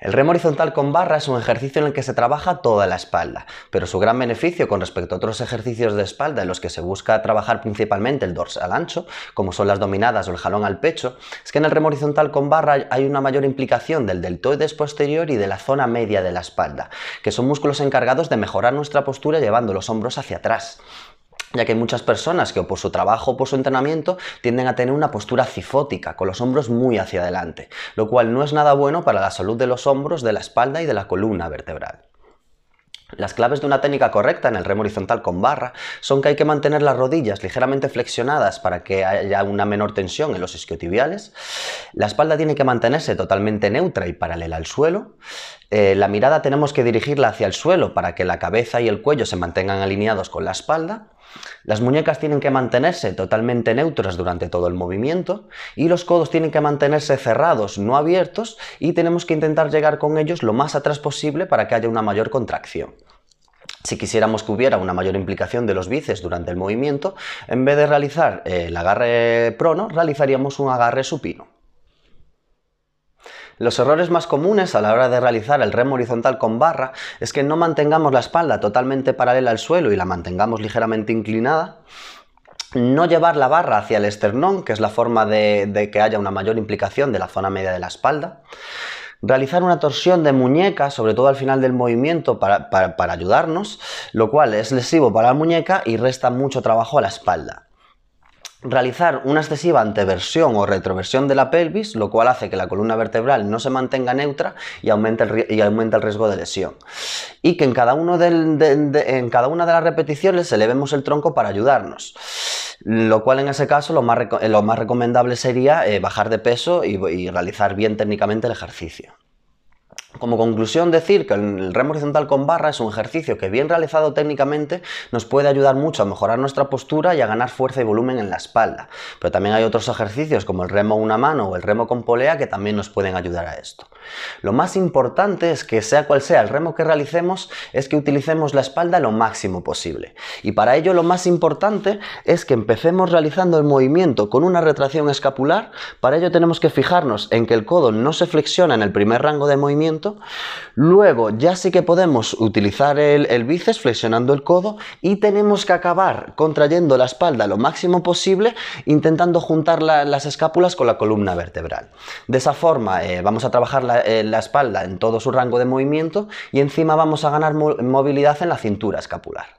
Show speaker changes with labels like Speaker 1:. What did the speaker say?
Speaker 1: El remo horizontal con barra es un ejercicio en el que se trabaja toda la espalda, pero su gran beneficio con respecto a otros ejercicios de espalda en los que se busca trabajar principalmente el dorsal ancho, como son las dominadas o el jalón al pecho, es que en el remo horizontal con barra hay una mayor implicación del deltoides posterior y de la zona media de la espalda, que son músculos encargados de mejorar nuestra postura llevando los hombros hacia atrás ya que hay muchas personas que por su trabajo o por su entrenamiento tienden a tener una postura cifótica, con los hombros muy hacia adelante, lo cual no es nada bueno para la salud de los hombros, de la espalda y de la columna vertebral. Las claves de una técnica correcta en el remo horizontal con barra son que hay que mantener las rodillas ligeramente flexionadas para que haya una menor tensión en los isquiotibiales. La espalda tiene que mantenerse totalmente neutra y paralela al suelo. Eh, la mirada tenemos que dirigirla hacia el suelo para que la cabeza y el cuello se mantengan alineados con la espalda. Las muñecas tienen que mantenerse totalmente neutras durante todo el movimiento y los codos tienen que mantenerse cerrados, no abiertos, y tenemos que intentar llegar con ellos lo más atrás posible para que haya una mayor contracción. Si quisiéramos que hubiera una mayor implicación de los bíceps durante el movimiento, en vez de realizar el agarre prono, realizaríamos un agarre supino. Los errores más comunes a la hora de realizar el remo horizontal con barra es que no mantengamos la espalda totalmente paralela al suelo y la mantengamos ligeramente inclinada, no llevar la barra hacia el esternón, que es la forma de, que haya una mayor implicación de la zona media de la espalda, realizar una torsión de muñeca, sobre todo al final del movimiento, para, para ayudarnos, lo cual es lesivo para la muñeca y resta mucho trabajo a la espalda realizar una excesiva anteversión o retroversión de la pelvis, lo cual hace que la columna vertebral no se mantenga neutra y aumenta el, y el riesgo de lesión. Y que en cada, uno en cada, una de las repeticiones elevemos el tronco para ayudarnos. Lo cual en ese caso lo más, lo más recomendable sería eh, bajar de peso y realizar bien técnicamente el ejercicio. Como conclusión, decir que el remo horizontal con barra es un ejercicio que bien realizado técnicamente nos puede ayudar mucho a mejorar nuestra postura y a ganar fuerza y volumen en la espalda. Pero también hay otros ejercicios como el remo una mano o el remo con polea que también nos pueden ayudar a esto. Lo más importante es que sea cual sea el remo que realicemos, es que utilicemos la espalda lo máximo posible. Y para ello lo más importante es que empecemos realizando el movimiento con una retracción escapular. Para ello tenemos que fijarnos en que el codo no se flexiona en el primer rango de movimiento Luego ya sí que podemos utilizar el, bíceps flexionando el codo y tenemos que acabar contrayendo la espalda lo máximo posible intentando juntar las escápulas con la columna vertebral. De esa forma eh, vamos a trabajar eh, la, espalda en todo su rango de movimiento y encima vamos a ganar movilidad en la cintura escapular.